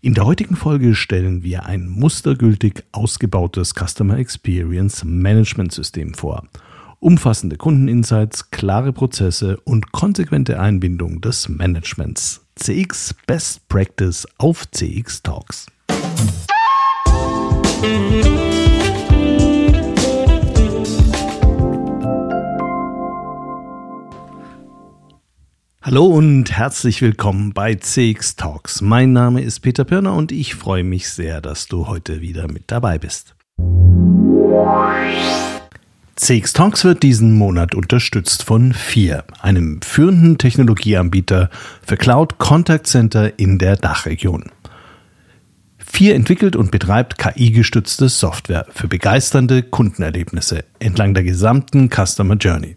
In der heutigen Folge stellen wir ein mustergültig ausgebautes Customer Experience Management System vor. Umfassende Kundeninsights, klare Prozesse und konsequente Einbindung des Managements. CX Best Practice auf CX Talks. Hallo und herzlich willkommen bei CX Talks. Mein Name ist Peter Pirner und ich freue mich sehr, dass du heute wieder mit dabei bist. CX Talks wird diesen Monat unterstützt von FIR, einem führenden Technologieanbieter für Cloud Contact Center in der Dachregion. FIR entwickelt und betreibt KI-gestützte Software für begeisternde Kundenerlebnisse entlang der gesamten Customer Journey.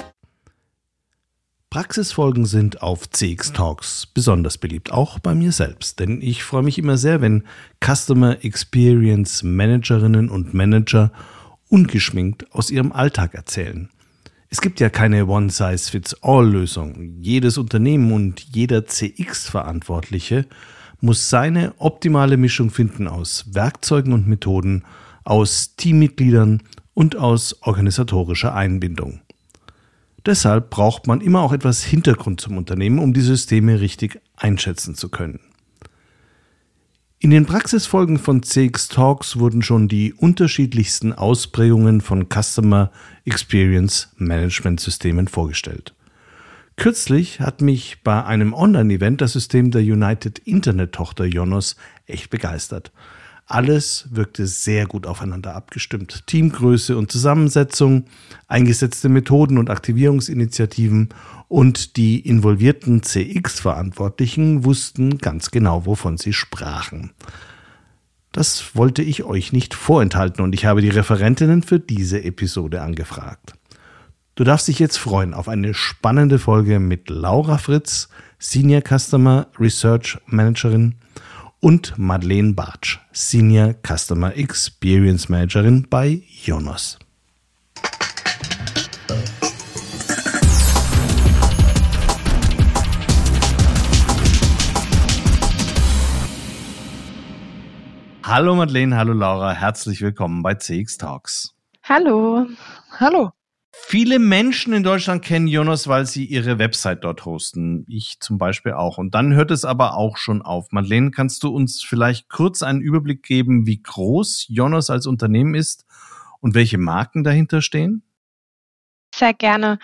Praxisfolgen sind auf CX Talks besonders beliebt, auch bei mir selbst, denn ich freue mich immer sehr, wenn Customer Experience Managerinnen und Manager ungeschminkt aus ihrem Alltag erzählen. Es gibt ja keine One-Size-Fits-All-Lösung. Jedes Unternehmen und jeder CX-Verantwortliche muss seine optimale Mischung finden aus Werkzeugen und Methoden, aus Teammitgliedern und aus organisatorischer Einbindung. Deshalb braucht man immer auch etwas Hintergrund zum Unternehmen, um die Systeme richtig einschätzen zu können. In den Praxisfolgen von CX Talks wurden schon die unterschiedlichsten Ausprägungen von Customer Experience Management Systemen vorgestellt. Kürzlich hat mich bei einem Online-Event das System der United Internet Tochter Jonos echt begeistert. Alles wirkte sehr gut aufeinander abgestimmt. Teamgröße und Zusammensetzung, eingesetzte Methoden und Aktivierungsinitiativen und die involvierten CX-Verantwortlichen wussten ganz genau, wovon sie sprachen. Das wollte ich euch nicht vorenthalten und ich habe die Referentinnen für diese Episode angefragt. Du darfst dich jetzt freuen auf eine spannende Folge mit Laura Fritz, Senior Customer Research Managerin und Madeleine Bartsch, Senior Customer Experience Managerin bei Jonas. Hallo Madeleine, hallo Laura, herzlich willkommen bei CX Talks. Hallo. Hallo. Viele Menschen in Deutschland kennen Jonas, weil sie ihre Website dort hosten. Ich zum Beispiel auch. Und dann hört es aber auch schon auf. Madeleine, kannst du uns vielleicht kurz einen Überblick geben, wie groß Jonas als Unternehmen ist und welche Marken dahinter stehen? Sehr gerne.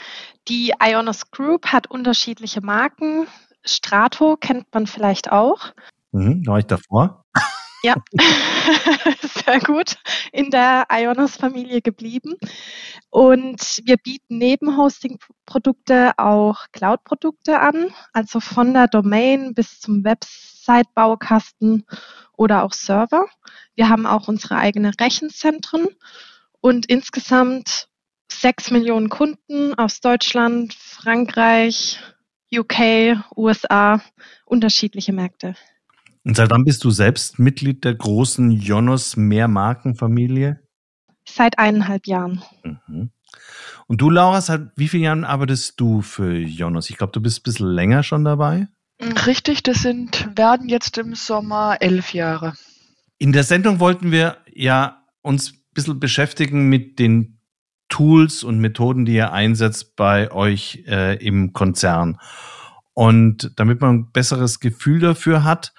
Die Ionos Group hat unterschiedliche Marken. Strato kennt man vielleicht auch. Mhm, war ich davor? Ja, sehr gut. In der Ionos-Familie geblieben. Und wir bieten neben Hosting-Produkte auch Cloud-Produkte an, also von der Domain bis zum Website-Baukasten oder auch Server. Wir haben auch unsere eigenen Rechenzentren und insgesamt sechs Millionen Kunden aus Deutschland, Frankreich, UK, USA, unterschiedliche Märkte. Und seit wann bist du selbst Mitglied der großen Jonos Mehrmarkenfamilie? Seit eineinhalb Jahren. Mhm. Und du, Laura, seit wie vielen Jahren arbeitest du für Jonos? Ich glaube, du bist ein bisschen länger schon dabei. Richtig, das sind, werden jetzt im Sommer elf Jahre. In der Sendung wollten wir ja uns ein bisschen beschäftigen mit den Tools und Methoden, die ihr einsetzt bei euch äh, im Konzern. Und damit man ein besseres Gefühl dafür hat,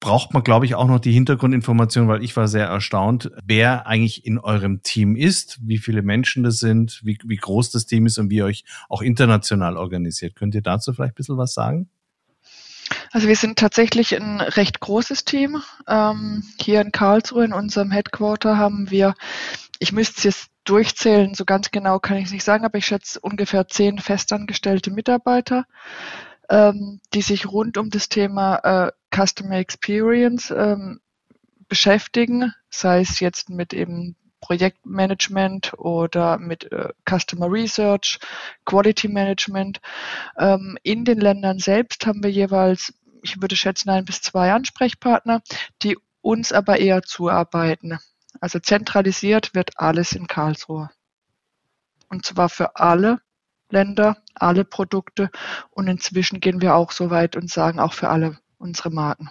braucht man, glaube ich, auch noch die Hintergrundinformation, weil ich war sehr erstaunt, wer eigentlich in eurem Team ist, wie viele Menschen das sind, wie, wie groß das Team ist und wie ihr euch auch international organisiert. Könnt ihr dazu vielleicht ein bisschen was sagen? Also wir sind tatsächlich ein recht großes Team. Ähm, hier in Karlsruhe in unserem Headquarter haben wir, ich müsste es jetzt durchzählen, so ganz genau kann ich es nicht sagen, aber ich schätze ungefähr zehn festangestellte Mitarbeiter ähm, die sich rund um das Thema äh, Customer Experience ähm, beschäftigen, sei es jetzt mit eben Projektmanagement oder mit äh, Customer Research, Quality Management. Ähm, in den Ländern selbst haben wir jeweils, ich würde schätzen, ein bis zwei Ansprechpartner, die uns aber eher zuarbeiten. Also zentralisiert wird alles in Karlsruhe. Und zwar für alle Länder, alle Produkte. Und inzwischen gehen wir auch so weit und sagen auch für alle unsere Marken.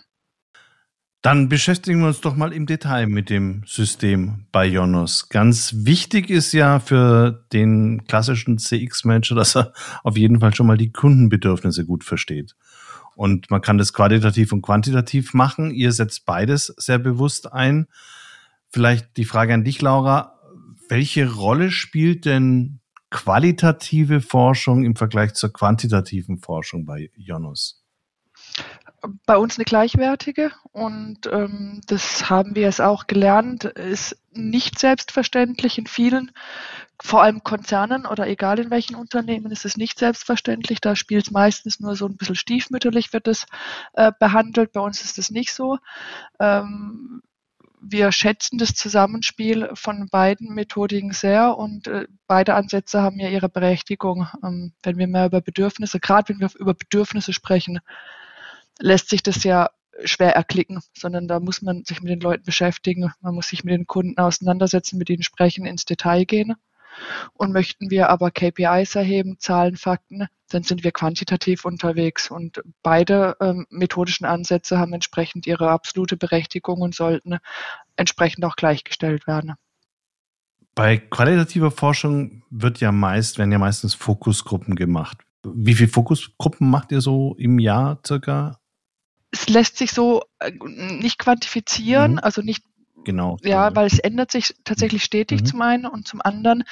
Dann beschäftigen wir uns doch mal im Detail mit dem System bei Jonos. Ganz wichtig ist ja für den klassischen CX-Manager, dass er auf jeden Fall schon mal die Kundenbedürfnisse gut versteht. Und man kann das qualitativ und quantitativ machen. Ihr setzt beides sehr bewusst ein. Vielleicht die Frage an dich, Laura. Welche Rolle spielt denn qualitative Forschung im Vergleich zur quantitativen Forschung bei Jonos? Bei uns eine gleichwertige und ähm, das haben wir es auch gelernt, ist nicht selbstverständlich in vielen, vor allem Konzernen oder egal in welchen Unternehmen ist es nicht selbstverständlich. Da spielt es meistens nur so ein bisschen stiefmütterlich wird es äh, behandelt. Bei uns ist es nicht so. Ähm, wir schätzen das Zusammenspiel von beiden Methodiken sehr und äh, beide Ansätze haben ja ihre Berechtigung. Ähm, wenn wir mehr über Bedürfnisse, gerade wenn wir über Bedürfnisse sprechen, lässt sich das ja schwer erklicken, sondern da muss man sich mit den Leuten beschäftigen, man muss sich mit den Kunden auseinandersetzen, mit ihnen sprechen, ins Detail gehen. Und möchten wir aber KPIs erheben, Zahlen, Fakten, dann sind wir quantitativ unterwegs. Und beide ähm, methodischen Ansätze haben entsprechend ihre absolute Berechtigung und sollten entsprechend auch gleichgestellt werden. Bei qualitativer Forschung wird ja meist, werden ja meistens Fokusgruppen gemacht. Wie viele Fokusgruppen macht ihr so im Jahr circa? Es lässt sich so äh, nicht quantifizieren, mhm. also nicht Genau. Ja, weil es ändert sich tatsächlich stetig mhm. zum einen und zum anderen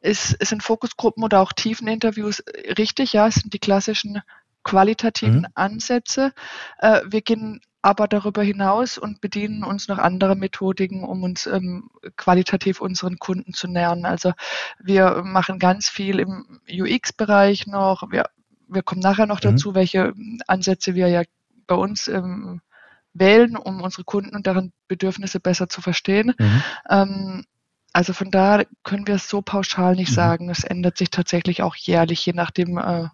ist, es sind Fokusgruppen oder auch Tiefeninterviews äh, richtig, ja, es sind die klassischen qualitativen mhm. Ansätze. Äh, wir gehen aber darüber hinaus und bedienen uns noch andere Methodiken, um uns ähm, qualitativ unseren Kunden zu nähern. Also wir machen ganz viel im UX-Bereich noch. Wir, wir kommen nachher noch mhm. dazu, welche Ansätze wir ja bei uns ähm, wählen, um unsere Kunden und deren Bedürfnisse besser zu verstehen. Mhm. Ähm, also von da können wir es so pauschal nicht mhm. sagen. Es ändert sich tatsächlich auch jährlich, je nachdem, äh,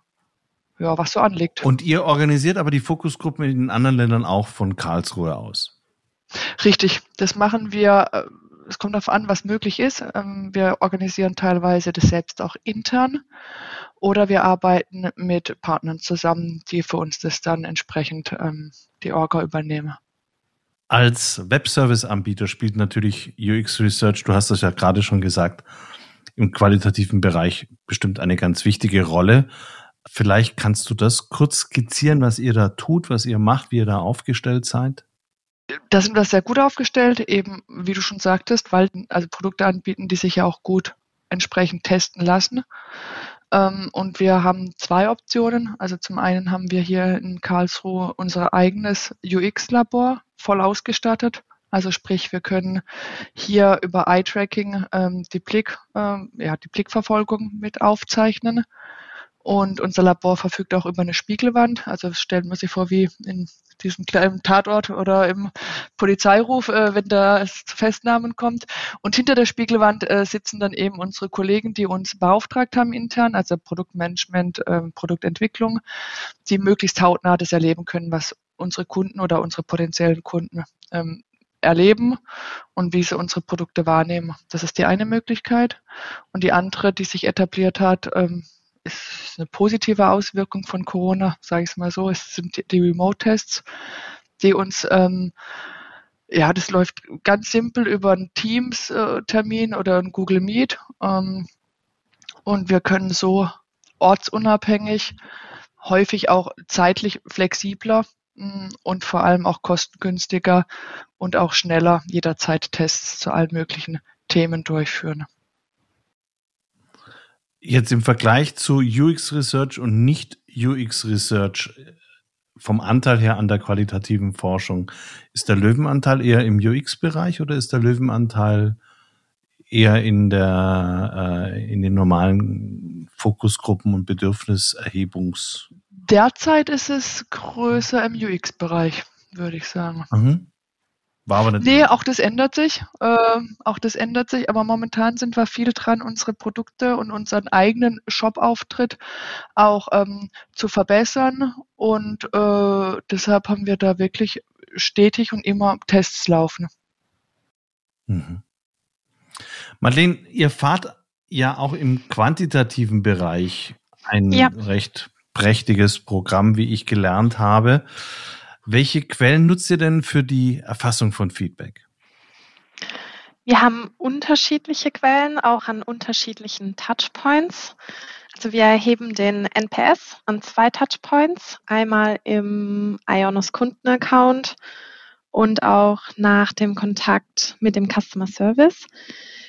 ja, was so anliegt. Und ihr organisiert aber die Fokusgruppen in den anderen Ländern auch von Karlsruhe aus? Richtig, das machen wir. Äh, es kommt darauf an, was möglich ist. Ähm, wir organisieren teilweise das selbst auch intern oder wir arbeiten mit Partnern zusammen, die für uns das dann entsprechend ähm, die Orga übernehmen. Als Webservice-Anbieter spielt natürlich UX Research, du hast das ja gerade schon gesagt, im qualitativen Bereich bestimmt eine ganz wichtige Rolle. Vielleicht kannst du das kurz skizzieren, was ihr da tut, was ihr macht, wie ihr da aufgestellt seid? Da sind wir sehr gut aufgestellt, eben wie du schon sagtest, weil also Produkte anbieten, die sich ja auch gut entsprechend testen lassen. Ähm, und wir haben zwei Optionen. Also zum einen haben wir hier in Karlsruhe unser eigenes UX-Labor voll ausgestattet. Also sprich, wir können hier über Eye-Tracking ähm, die Blick, ähm, ja, die Blickverfolgung mit aufzeichnen. Und unser Labor verfügt auch über eine Spiegelwand. Also stellen wir sich vor wie in diesem kleinen Tatort oder im Polizeiruf, äh, wenn da es zu Festnahmen kommt. Und hinter der Spiegelwand äh, sitzen dann eben unsere Kollegen, die uns beauftragt haben intern, also Produktmanagement, äh, Produktentwicklung, die möglichst hautnah das erleben können, was unsere Kunden oder unsere potenziellen Kunden ähm, erleben und wie sie unsere Produkte wahrnehmen. Das ist die eine Möglichkeit. Und die andere, die sich etabliert hat, ähm, ist eine positive Auswirkung von Corona, sage ich es mal so. Es sind die Remote-Tests, die uns ähm, ja, das läuft ganz simpel über einen Teams-Termin oder einen Google Meet. Ähm, und wir können so ortsunabhängig, häufig auch zeitlich flexibler mm, und vor allem auch kostengünstiger und auch schneller jederzeit Tests zu allen möglichen Themen durchführen. Jetzt im Vergleich zu UX Research und nicht UX Research vom Anteil her an der qualitativen Forschung, ist der Löwenanteil eher im UX-Bereich oder ist der Löwenanteil eher in der äh, in den normalen Fokusgruppen und Bedürfniserhebungs? Derzeit ist es größer im UX-Bereich, würde ich sagen. Mhm. War aber nicht nee, auch das ändert sich. Äh, auch das ändert sich. Aber momentan sind wir viel dran, unsere Produkte und unseren eigenen Shop-Auftritt auch ähm, zu verbessern. Und äh, deshalb haben wir da wirklich stetig und immer Tests laufen. Mhm. Madeleine, ihr fahrt ja auch im quantitativen Bereich ein ja. recht prächtiges Programm, wie ich gelernt habe. Welche Quellen nutzt ihr denn für die Erfassung von Feedback? Wir haben unterschiedliche Quellen, auch an unterschiedlichen Touchpoints. Also wir erheben den NPS an zwei Touchpoints, einmal im Ionos Kundenaccount und auch nach dem Kontakt mit dem Customer Service.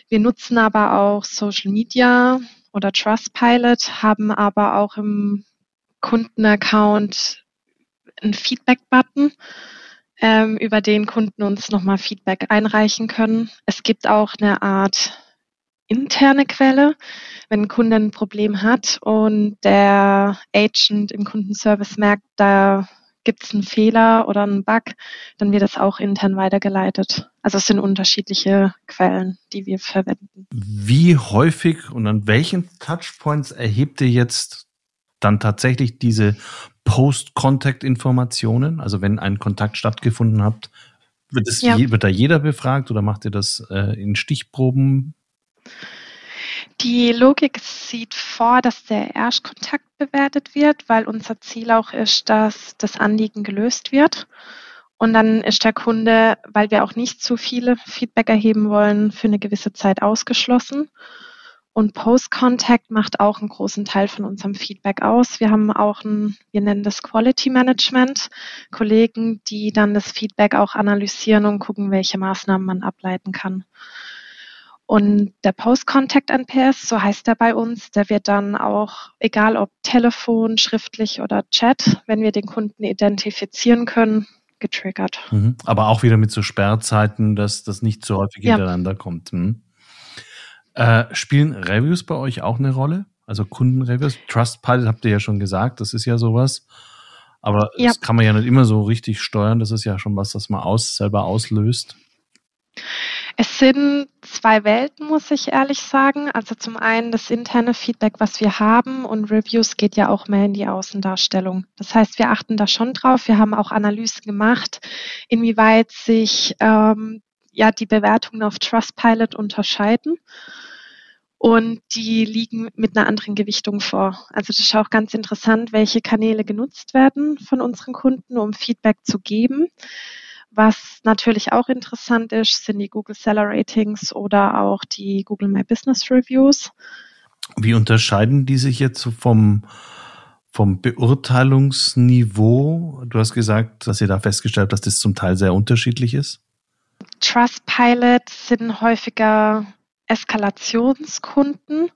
Wir nutzen aber auch Social Media oder Trustpilot, haben aber auch im Kundenaccount einen Feedback-Button, ähm, über den Kunden uns nochmal Feedback einreichen können. Es gibt auch eine Art interne Quelle, wenn ein Kunde ein Problem hat und der Agent im Kundenservice merkt, da gibt es einen Fehler oder einen Bug, dann wird das auch intern weitergeleitet. Also es sind unterschiedliche Quellen, die wir verwenden. Wie häufig und an welchen Touchpoints erhebt ihr jetzt dann tatsächlich diese Post-Contact-Informationen? Also wenn ein Kontakt stattgefunden hat, wird, das ja. wird da jeder befragt oder macht ihr das äh, in Stichproben? Die Logik sieht vor, dass der Erstkontakt bewertet wird, weil unser Ziel auch ist, dass das Anliegen gelöst wird. Und dann ist der Kunde, weil wir auch nicht zu viele Feedback erheben wollen, für eine gewisse Zeit ausgeschlossen. Und Post-Contact macht auch einen großen Teil von unserem Feedback aus. Wir haben auch ein, wir nennen das Quality Management, Kollegen, die dann das Feedback auch analysieren und gucken, welche Maßnahmen man ableiten kann. Und der Post-Contact NPS, so heißt er bei uns, der wird dann auch, egal ob Telefon, schriftlich oder Chat, wenn wir den Kunden identifizieren können, getriggert. Mhm. Aber auch wieder mit so Sperrzeiten, dass das nicht so häufig ja. hintereinander kommt. Mhm. Äh, spielen Reviews bei euch auch eine Rolle? Also Kundenreviews? Trustpilot habt ihr ja schon gesagt, das ist ja sowas. Aber ja. das kann man ja nicht immer so richtig steuern. Das ist ja schon was, das man aus, selber auslöst. Es sind zwei Welten, muss ich ehrlich sagen. Also zum einen das interne Feedback, was wir haben und Reviews geht ja auch mehr in die Außendarstellung. Das heißt, wir achten da schon drauf. Wir haben auch Analysen gemacht, inwieweit sich ähm, ja die Bewertungen auf Trustpilot unterscheiden und die liegen mit einer anderen Gewichtung vor. Also das ist auch ganz interessant, welche Kanäle genutzt werden von unseren Kunden, um Feedback zu geben. Was natürlich auch interessant ist, sind die Google Seller Ratings oder auch die Google My Business Reviews. Wie unterscheiden die sich jetzt vom, vom Beurteilungsniveau? Du hast gesagt, dass ihr da festgestellt habt, dass das zum Teil sehr unterschiedlich ist. Trustpilot sind häufiger Eskalationskunden.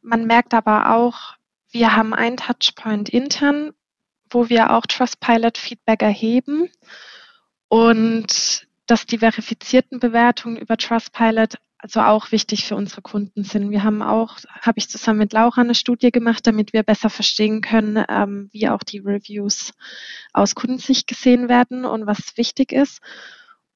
Man merkt aber auch, wir haben einen Touchpoint intern, wo wir auch Trustpilot Feedback erheben und dass die verifizierten Bewertungen über Trustpilot also auch wichtig für unsere Kunden sind. Wir haben auch, habe ich zusammen mit Laura eine Studie gemacht, damit wir besser verstehen können, ähm, wie auch die Reviews aus Kundensicht gesehen werden und was wichtig ist.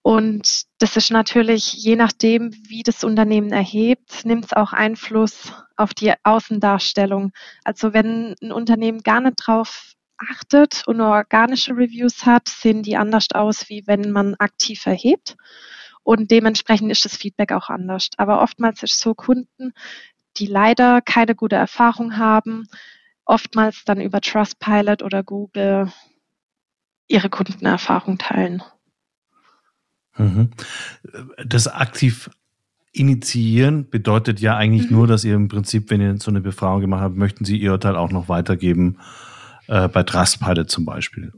Und das ist natürlich, je nachdem, wie das Unternehmen erhebt, nimmt es auch Einfluss auf die Außendarstellung. Also wenn ein Unternehmen gar nicht drauf achtet und nur organische Reviews hat, sehen die anders aus, wie wenn man aktiv erhebt. Und dementsprechend ist das Feedback auch anders. Aber oftmals ist so Kunden, die leider keine gute Erfahrung haben, oftmals dann über Trustpilot oder Google ihre Kundenerfahrung teilen. Mhm. Das aktiv initiieren bedeutet ja eigentlich mhm. nur, dass ihr im Prinzip, wenn ihr so eine Befragung gemacht habt, möchten Sie Ihr Urteil auch noch weitergeben, äh, bei Trustpilot zum Beispiel.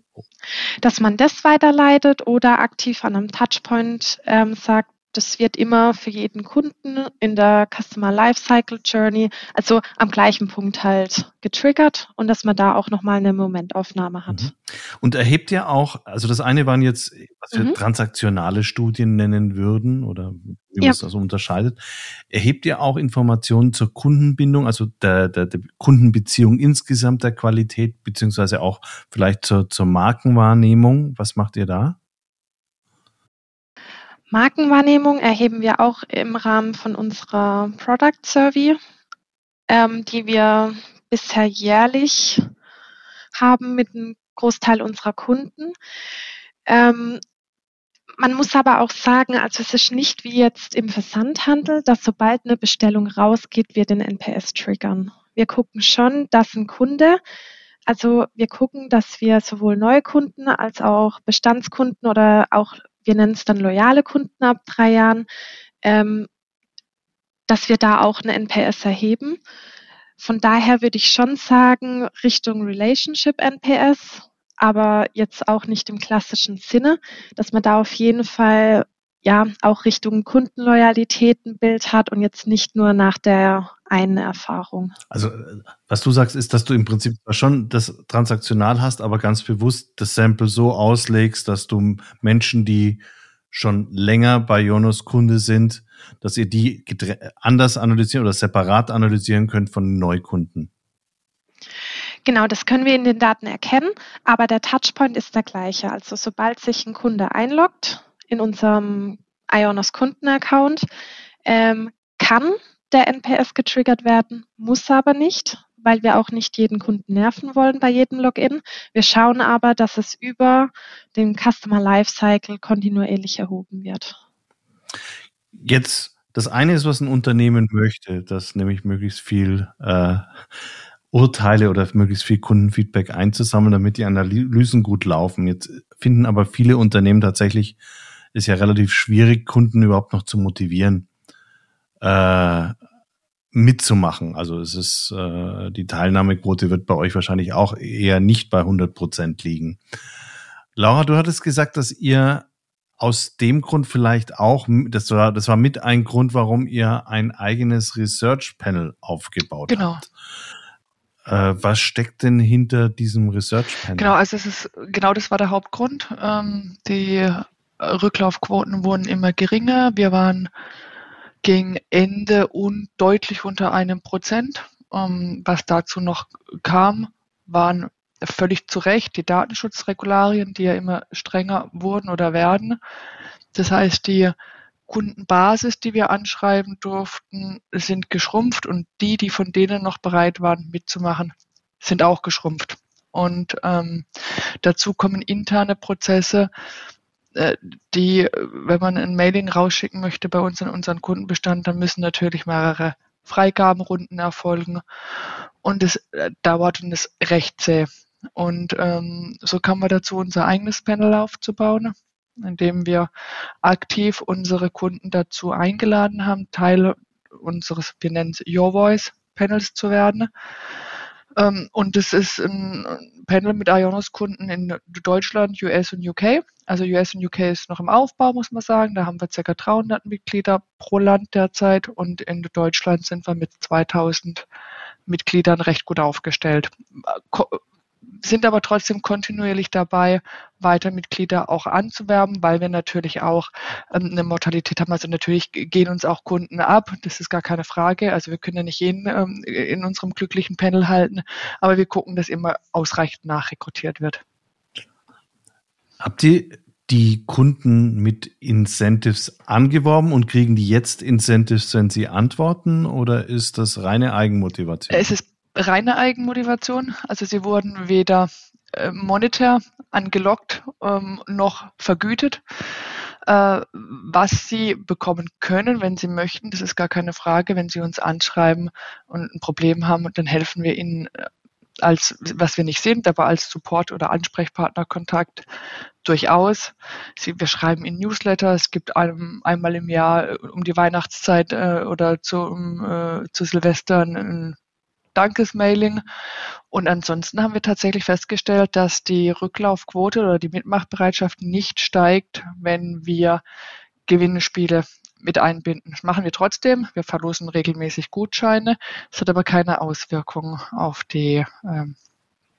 Dass man das weiterleitet oder aktiv an einem Touchpoint ähm, sagt, das wird immer für jeden Kunden in der Customer Lifecycle Journey, also am gleichen Punkt halt getriggert und dass man da auch nochmal eine Momentaufnahme hat. Mhm. Und erhebt ja auch, also das eine waren jetzt, was wir mhm. transaktionale Studien nennen würden oder wie man ja. das unterscheidet, erhebt ja auch Informationen zur Kundenbindung, also der, der, der Kundenbeziehung insgesamt der Qualität, beziehungsweise auch vielleicht zur, zur Markenwahrnehmung. Was macht ihr da? Markenwahrnehmung erheben wir auch im Rahmen von unserer Product Survey, ähm, die wir bisher jährlich haben mit einem Großteil unserer Kunden. Ähm, man muss aber auch sagen, also es ist nicht wie jetzt im Versandhandel, dass sobald eine Bestellung rausgeht, wir den NPS triggern. Wir gucken schon, dass ein Kunde, also wir gucken, dass wir sowohl neue Kunden als auch Bestandskunden oder auch, wir nennen es dann loyale Kunden ab drei Jahren, ähm, dass wir da auch eine NPS erheben. Von daher würde ich schon sagen, Richtung Relationship NPS, aber jetzt auch nicht im klassischen Sinne, dass man da auf jeden Fall ja auch Richtung Kundenloyalität ein Bild hat und jetzt nicht nur nach der einen Erfahrung. Also was du sagst, ist, dass du im Prinzip schon das transaktional hast, aber ganz bewusst das Sample so auslegst, dass du Menschen, die schon länger bei Jonas Kunde sind, dass ihr die anders analysieren oder separat analysieren könnt von Neukunden. Genau, das können wir in den Daten erkennen, aber der Touchpoint ist der gleiche. Also sobald sich ein Kunde einloggt in unserem Ionos Kundenaccount, ähm, kann der NPS getriggert werden, muss aber nicht, weil wir auch nicht jeden Kunden nerven wollen bei jedem Login. Wir schauen aber, dass es über den Customer Lifecycle kontinuierlich erhoben wird. Jetzt, das eine ist, was ein Unternehmen möchte, dass nämlich möglichst viel äh, Urteile oder möglichst viel Kundenfeedback einzusammeln, damit die Analysen gut laufen. Jetzt finden aber viele Unternehmen tatsächlich, ist ja relativ schwierig, Kunden überhaupt noch zu motivieren, äh, mitzumachen. Also es ist, äh, die Teilnahmequote wird bei euch wahrscheinlich auch eher nicht bei 100 Prozent liegen. Laura, du hattest gesagt, dass ihr aus dem Grund vielleicht auch, das war, das war mit ein Grund, warum ihr ein eigenes Research Panel aufgebaut genau. habt. Äh, was steckt denn hinter diesem Research Panel? Genau, also es ist genau das war der Hauptgrund. Ähm, die Rücklaufquoten wurden immer geringer. Wir waren gegen Ende und deutlich unter einem Prozent. Ähm, was dazu noch kam, waren völlig zu Recht die Datenschutzregularien, die ja immer strenger wurden oder werden. Das heißt, die Kundenbasis, die wir anschreiben durften, sind geschrumpft und die, die von denen noch bereit waren mitzumachen, sind auch geschrumpft. Und ähm, dazu kommen interne Prozesse, die, wenn man ein Mailing rausschicken möchte bei uns in unseren Kundenbestand, dann müssen natürlich mehrere Freigabenrunden erfolgen und es äh, dauert und ist recht zäh. Und ähm, so kam man dazu, unser eigenes Panel aufzubauen indem wir aktiv unsere Kunden dazu eingeladen haben, Teil unseres, wir nennen es Your Voice Panels zu werden. Ähm, und es ist ein Panel mit Ionos-Kunden in Deutschland, US und UK. Also US und UK ist noch im Aufbau, muss man sagen. Da haben wir ca. 300 Mitglieder pro Land derzeit und in Deutschland sind wir mit 2000 Mitgliedern recht gut aufgestellt sind aber trotzdem kontinuierlich dabei, weiter Mitglieder auch anzuwerben, weil wir natürlich auch ähm, eine Mortalität haben. Also natürlich gehen uns auch Kunden ab, das ist gar keine Frage. Also wir können ja nicht jeden ähm, in unserem glücklichen Panel halten, aber wir gucken, dass immer ausreichend nachrekrutiert wird. Habt ihr die Kunden mit Incentives angeworben und kriegen die jetzt Incentives, wenn sie antworten oder ist das reine Eigenmotivation? Es ist reine Eigenmotivation. Also sie wurden weder äh, monetär angelockt ähm, noch vergütet. Äh, was sie bekommen können, wenn sie möchten, das ist gar keine Frage. Wenn sie uns anschreiben und ein Problem haben, dann helfen wir ihnen äh, als, was wir nicht sind, aber als Support- oder Ansprechpartnerkontakt durchaus. Sie, wir schreiben in Newsletter. Es gibt einem, einmal im Jahr äh, um die Weihnachtszeit äh, oder zu, um, äh, zu Silvester ein Dankesmailing. Und ansonsten haben wir tatsächlich festgestellt, dass die Rücklaufquote oder die Mitmachbereitschaft nicht steigt, wenn wir Gewinnspiele mit einbinden. Das machen wir trotzdem. Wir verlosen regelmäßig Gutscheine. Es hat aber keine Auswirkung auf die, ähm,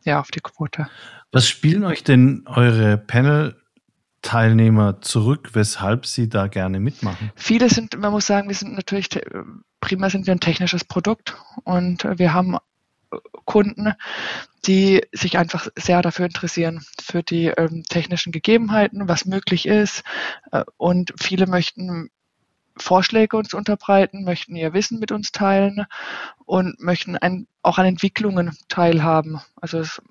ja, auf die Quote. Was spielen euch denn eure Panel Teilnehmer zurück, weshalb sie da gerne mitmachen? Viele sind, man muss sagen, wir sind natürlich, primär sind wir ein technisches Produkt und wir haben Kunden, die sich einfach sehr dafür interessieren, für die ähm, technischen Gegebenheiten, was möglich ist. Äh, und viele möchten Vorschläge uns unterbreiten, möchten ihr Wissen mit uns teilen und möchten ein, auch an Entwicklungen teilhaben. Also es,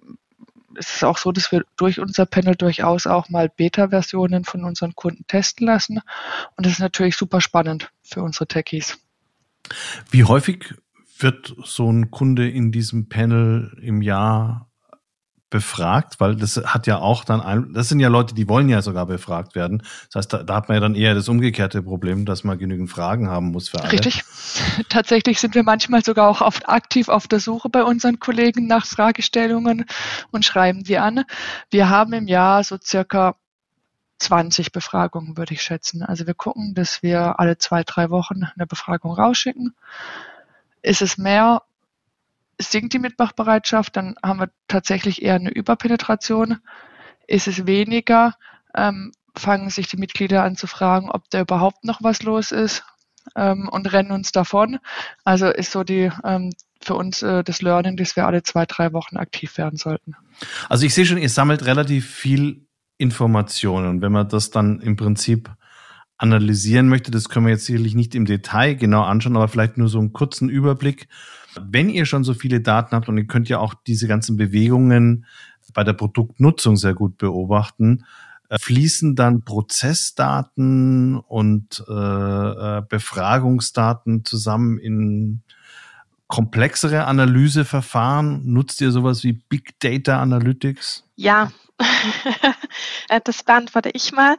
es ist auch so, dass wir durch unser Panel durchaus auch mal Beta-Versionen von unseren Kunden testen lassen. Und das ist natürlich super spannend für unsere Techies. Wie häufig wird so ein Kunde in diesem Panel im Jahr befragt, weil das hat ja auch dann ein, das sind ja Leute, die wollen ja sogar befragt werden. Das heißt, da, da hat man ja dann eher das umgekehrte Problem, dass man genügend Fragen haben muss für alle. Richtig. Tatsächlich sind wir manchmal sogar auch oft aktiv auf der Suche bei unseren Kollegen nach Fragestellungen und schreiben die an. Wir haben im Jahr so circa 20 Befragungen, würde ich schätzen. Also wir gucken, dass wir alle zwei, drei Wochen eine Befragung rausschicken. Ist es mehr, sinkt die Mitmachbereitschaft, dann haben wir tatsächlich eher eine Überpenetration. Ist es weniger, ähm, fangen sich die Mitglieder an zu fragen, ob da überhaupt noch was los ist ähm, und rennen uns davon. Also ist so die ähm, für uns äh, das Learning, dass wir alle zwei, drei Wochen aktiv werden sollten. Also ich sehe schon, ihr sammelt relativ viel Informationen. Wenn man das dann im Prinzip analysieren möchte, das können wir jetzt sicherlich nicht im Detail genau anschauen, aber vielleicht nur so einen kurzen Überblick. Wenn ihr schon so viele Daten habt und ihr könnt ja auch diese ganzen Bewegungen bei der Produktnutzung sehr gut beobachten, äh, fließen dann Prozessdaten und äh, äh, Befragungsdaten zusammen in komplexere Analyseverfahren? Nutzt ihr sowas wie Big Data Analytics? Ja, das beantworte ich mal.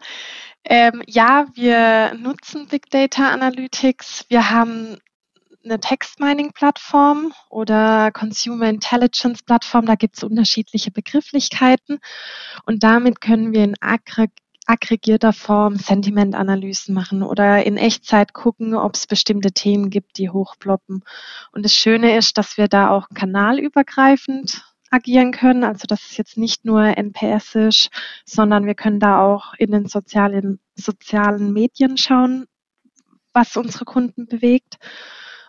Ähm, ja, wir nutzen Big Data Analytics. Wir haben eine Text-Mining-Plattform oder Consumer Intelligence-Plattform. Da gibt es unterschiedliche Begrifflichkeiten. Und damit können wir in aggreg aggregierter Form Sentimentanalysen machen oder in Echtzeit gucken, ob es bestimmte Themen gibt, die hochploppen. Und das Schöne ist, dass wir da auch kanalübergreifend agieren können. Also dass es jetzt nicht nur NPS ist, sondern wir können da auch in den sozialen, sozialen Medien schauen, was unsere Kunden bewegt.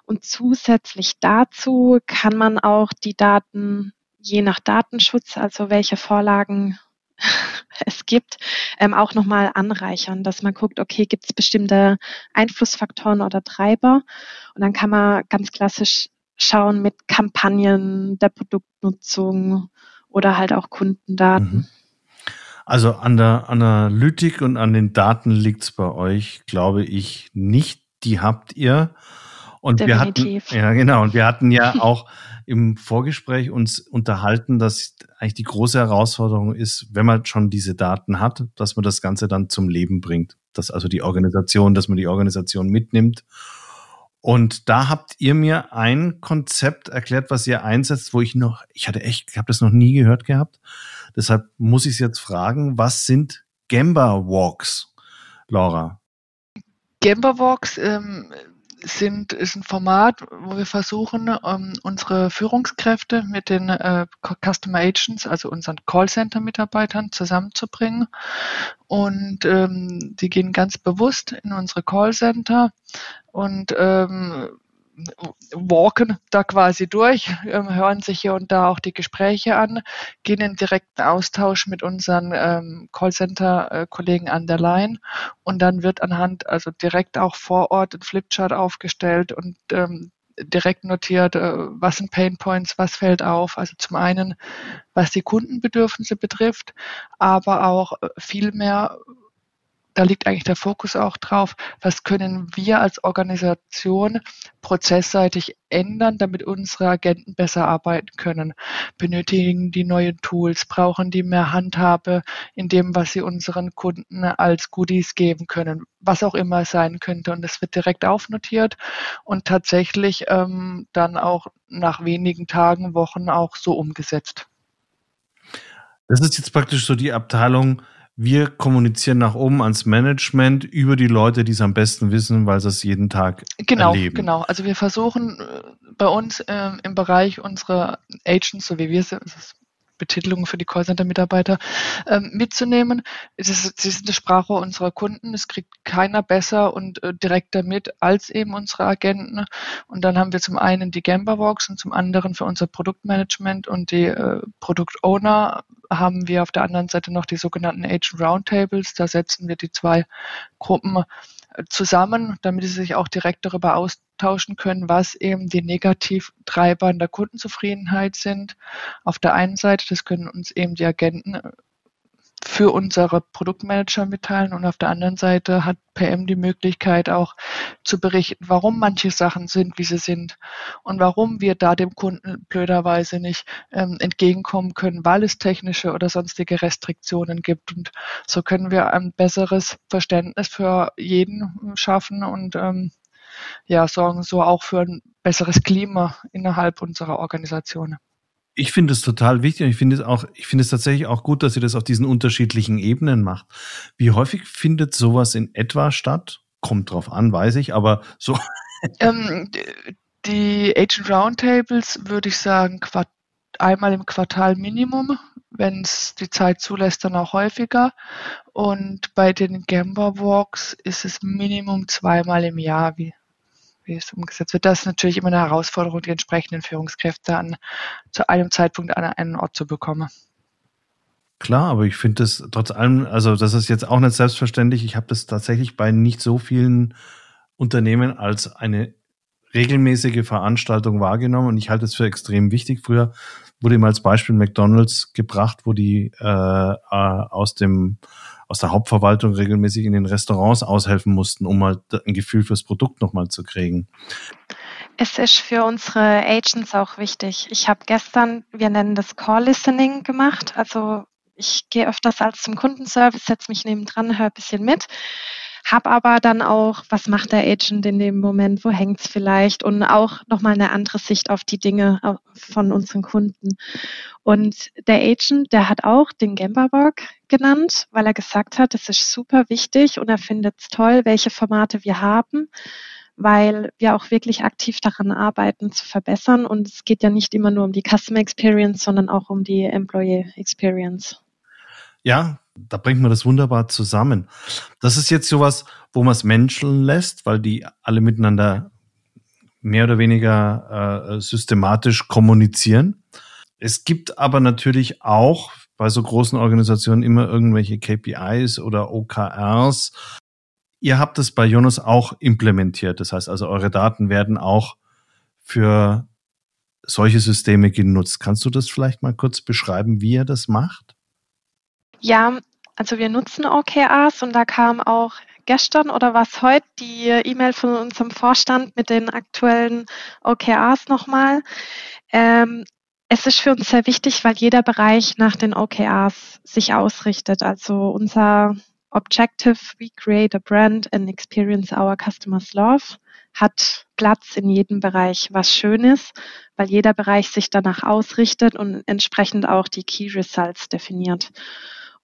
Und zusätzlich dazu kann man auch die Daten je nach Datenschutz, also welche Vorlagen es gibt, ähm, auch nochmal anreichern, dass man guckt, okay, gibt es bestimmte Einflussfaktoren oder Treiber? Und dann kann man ganz klassisch schauen mit Kampagnen der Produktnutzung oder halt auch Kundendaten. Mhm. Also an der Analytik und an den Daten liegt es bei euch, glaube ich, nicht. Die habt ihr. Und Definitiv. wir hatten, ja genau, und wir hatten ja auch im Vorgespräch uns unterhalten, dass eigentlich die große Herausforderung ist, wenn man schon diese Daten hat, dass man das Ganze dann zum Leben bringt. Dass also die Organisation, dass man die Organisation mitnimmt und da habt ihr mir ein Konzept erklärt, was ihr einsetzt, wo ich noch, ich hatte echt, ich habe das noch nie gehört gehabt. Deshalb muss ich es jetzt fragen, was sind Gamba Walks, Laura? Gamba Walks ähm, sind, ist ein Format, wo wir versuchen, ähm, unsere Führungskräfte mit den äh, Customer Agents, also unseren Callcenter-Mitarbeitern zusammenzubringen. Und ähm, die gehen ganz bewusst in unsere Callcenter und ähm, walken da quasi durch, ähm, hören sich hier und da auch die Gespräche an, gehen in direkten Austausch mit unseren ähm, Callcenter-Kollegen an der Line und dann wird anhand, also direkt auch vor Ort ein Flipchart aufgestellt und ähm, direkt notiert, äh, was sind Pain Points, was fällt auf. Also zum einen, was die Kundenbedürfnisse betrifft, aber auch äh, viel mehr da liegt eigentlich der Fokus auch drauf, was können wir als Organisation prozessseitig ändern, damit unsere Agenten besser arbeiten können. Benötigen die neue Tools, brauchen die mehr Handhabe in dem, was sie unseren Kunden als Goodies geben können, was auch immer sein könnte. Und es wird direkt aufnotiert und tatsächlich ähm, dann auch nach wenigen Tagen, Wochen auch so umgesetzt. Das ist jetzt praktisch so die Abteilung, wir kommunizieren nach oben ans Management über die Leute, die es am besten wissen, weil sie es jeden Tag genau, erleben. Genau, also wir versuchen äh, bei uns äh, im Bereich unserer Agents, so wie wir es Betitelungen für die Callcenter-Mitarbeiter ähm, mitzunehmen. Es ist, sie sind das Sprachrohr unserer Kunden. Es kriegt keiner besser und äh, direkter mit als eben unsere Agenten. Und dann haben wir zum einen die Gamba Walks und zum anderen für unser Produktmanagement und die äh, Produktowner haben wir auf der anderen Seite noch die sogenannten Agent Roundtables. Da setzen wir die zwei Gruppen zusammen, damit sie sich auch direkt darüber austauschen können, was eben die Negativtreiber in der Kundenzufriedenheit sind. Auf der einen Seite, das können uns eben die Agenten für unsere Produktmanager mitteilen und auf der anderen Seite hat PM die Möglichkeit auch zu berichten, warum manche Sachen sind, wie sie sind und warum wir da dem Kunden blöderweise nicht ähm, entgegenkommen können, weil es technische oder sonstige Restriktionen gibt. Und so können wir ein besseres Verständnis für jeden schaffen und ähm, ja, sorgen so auch für ein besseres Klima innerhalb unserer Organisation. Ich finde es total wichtig und ich finde es auch, ich finde es tatsächlich auch gut, dass ihr das auf diesen unterschiedlichen Ebenen macht. Wie häufig findet sowas in etwa statt? Kommt drauf an, weiß ich, aber so. Ähm, die Agent Roundtables würde ich sagen, einmal im Quartal Minimum, wenn es die Zeit zulässt, dann auch häufiger. Und bei den Gamba Walks ist es Minimum zweimal im Jahr, wie wie es umgesetzt wird. Das ist natürlich immer eine Herausforderung, die entsprechenden Führungskräfte an, zu einem Zeitpunkt an einen Ort zu bekommen. Klar, aber ich finde das trotz allem, also das ist jetzt auch nicht selbstverständlich. Ich habe das tatsächlich bei nicht so vielen Unternehmen als eine regelmäßige Veranstaltung wahrgenommen und ich halte es für extrem wichtig. Früher wurde immer als Beispiel McDonald's gebracht, wo die äh, äh aus dem aus der Hauptverwaltung regelmäßig in den Restaurants aushelfen mussten, um mal ein Gefühl fürs Produkt nochmal zu kriegen. Es ist für unsere Agents auch wichtig. Ich habe gestern, wir nennen das Call Listening gemacht. Also ich gehe öfters als zum Kundenservice, setze mich nebendran, höre ein bisschen mit habe aber dann auch, was macht der Agent in dem Moment, wo hängt es vielleicht und auch nochmal eine andere Sicht auf die Dinge von unseren Kunden. Und der Agent, der hat auch den Gamba-Work genannt, weil er gesagt hat, es ist super wichtig und er findet es toll, welche Formate wir haben weil wir auch wirklich aktiv daran arbeiten zu verbessern. Und es geht ja nicht immer nur um die Customer Experience, sondern auch um die Employee Experience. Ja, da bringt man das wunderbar zusammen. Das ist jetzt sowas, wo man es menscheln lässt, weil die alle miteinander mehr oder weniger äh, systematisch kommunizieren. Es gibt aber natürlich auch bei so großen Organisationen immer irgendwelche KPIs oder OKRs. Ihr habt es bei Jonas auch implementiert. Das heißt also, eure Daten werden auch für solche Systeme genutzt. Kannst du das vielleicht mal kurz beschreiben, wie ihr das macht? Ja, also wir nutzen OKRs und da kam auch gestern oder was heute die E-Mail von unserem Vorstand mit den aktuellen OKRs nochmal. Ähm, es ist für uns sehr wichtig, weil jeder Bereich nach den OKRs sich ausrichtet. Also unser Objective, we create a brand and experience our customers love, hat Platz in jedem Bereich, was schön ist, weil jeder Bereich sich danach ausrichtet und entsprechend auch die Key Results definiert.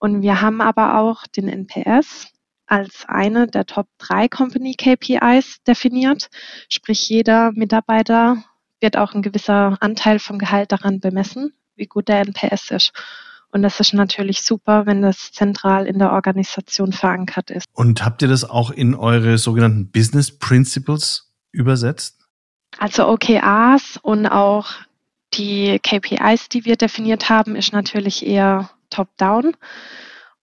Und wir haben aber auch den NPS als eine der Top 3 Company KPIs definiert. Sprich, jeder Mitarbeiter wird auch ein gewisser Anteil vom Gehalt daran bemessen, wie gut der NPS ist. Und das ist natürlich super, wenn das zentral in der Organisation verankert ist. Und habt ihr das auch in eure sogenannten Business Principles übersetzt? Also OKRs und auch die KPIs, die wir definiert haben, ist natürlich eher top-down.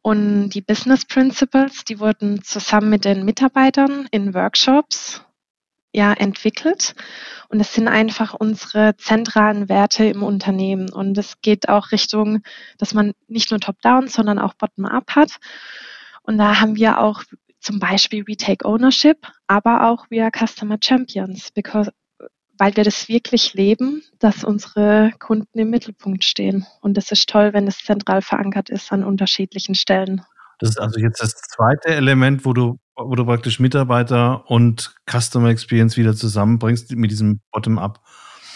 Und die Business Principles, die wurden zusammen mit den Mitarbeitern in Workshops ja, entwickelt. Und es sind einfach unsere zentralen Werte im Unternehmen. Und es geht auch Richtung, dass man nicht nur top-down, sondern auch bottom-up hat. Und da haben wir auch zum Beispiel We Take Ownership, aber auch We are Customer Champions, because, weil wir das wirklich leben, dass unsere Kunden im Mittelpunkt stehen. Und es ist toll, wenn es zentral verankert ist an unterschiedlichen Stellen. Das ist also jetzt das zweite Element, wo du, wo du praktisch Mitarbeiter und Customer Experience wieder zusammenbringst mit diesem Bottom-up.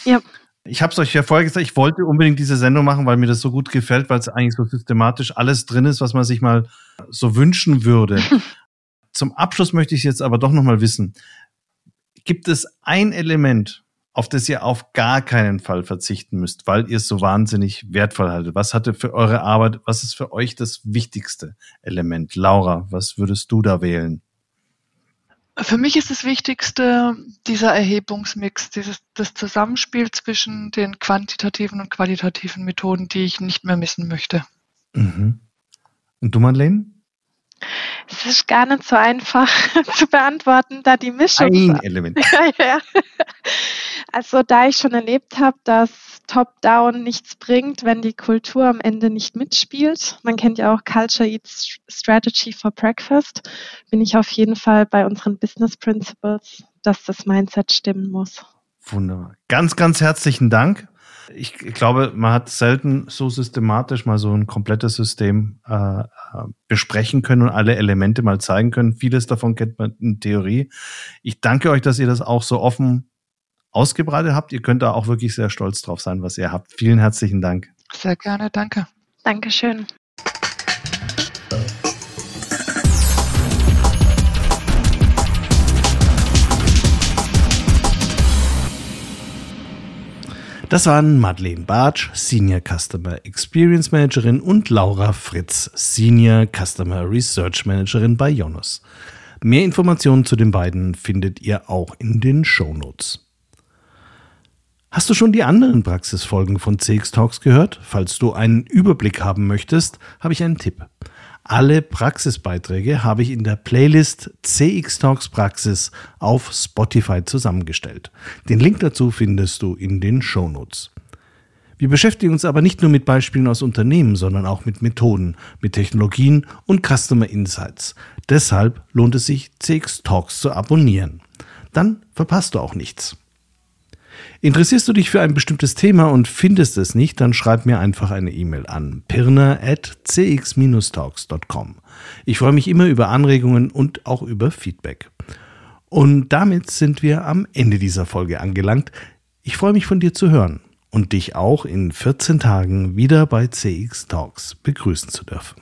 Ja. Ich habe es euch ja vorher gesagt, ich wollte unbedingt diese Sendung machen, weil mir das so gut gefällt, weil es eigentlich so systematisch alles drin ist, was man sich mal so wünschen würde. Zum Abschluss möchte ich jetzt aber doch nochmal wissen. Gibt es ein Element, auf das ihr auf gar keinen Fall verzichten müsst, weil ihr es so wahnsinnig wertvoll haltet? Was hatte für eure Arbeit, was ist für euch das wichtigste Element? Laura, was würdest du da wählen? Für mich ist das Wichtigste dieser Erhebungsmix, dieses, das Zusammenspiel zwischen den quantitativen und qualitativen Methoden, die ich nicht mehr missen möchte. Mhm. Und du, Madeleine? Es ist gar nicht so einfach zu beantworten, da die Mischung. Ein Element. ja. Also da ich schon erlebt habe, dass Top-Down nichts bringt, wenn die Kultur am Ende nicht mitspielt. Man kennt ja auch Culture Eats Strategy for Breakfast. Bin ich auf jeden Fall bei unseren Business Principles, dass das Mindset stimmen muss. Wunderbar. Ganz, ganz herzlichen Dank. Ich glaube, man hat selten so systematisch mal so ein komplettes System äh, äh, besprechen können und alle Elemente mal zeigen können. Vieles davon kennt man in Theorie. Ich danke euch, dass ihr das auch so offen ausgebreitet habt. Ihr könnt da auch wirklich sehr stolz drauf sein, was ihr habt. Vielen herzlichen Dank. Sehr gerne, danke. Dankeschön. Das waren Madeleine Bartsch, Senior Customer Experience Managerin und Laura Fritz, Senior Customer Research Managerin bei Jonas. Mehr Informationen zu den beiden findet ihr auch in den Show Notes. Hast du schon die anderen Praxisfolgen von CX Talks gehört? Falls du einen Überblick haben möchtest, habe ich einen Tipp. Alle Praxisbeiträge habe ich in der Playlist CX Talks Praxis auf Spotify zusammengestellt. Den Link dazu findest du in den Show Notes. Wir beschäftigen uns aber nicht nur mit Beispielen aus Unternehmen, sondern auch mit Methoden, mit Technologien und Customer Insights. Deshalb lohnt es sich, CX Talks zu abonnieren. Dann verpasst du auch nichts. Interessierst du dich für ein bestimmtes Thema und findest es nicht, dann schreib mir einfach eine E-Mail an pirna.cx-talks.com. Ich freue mich immer über Anregungen und auch über Feedback. Und damit sind wir am Ende dieser Folge angelangt. Ich freue mich von dir zu hören und dich auch in 14 Tagen wieder bei CX Talks begrüßen zu dürfen.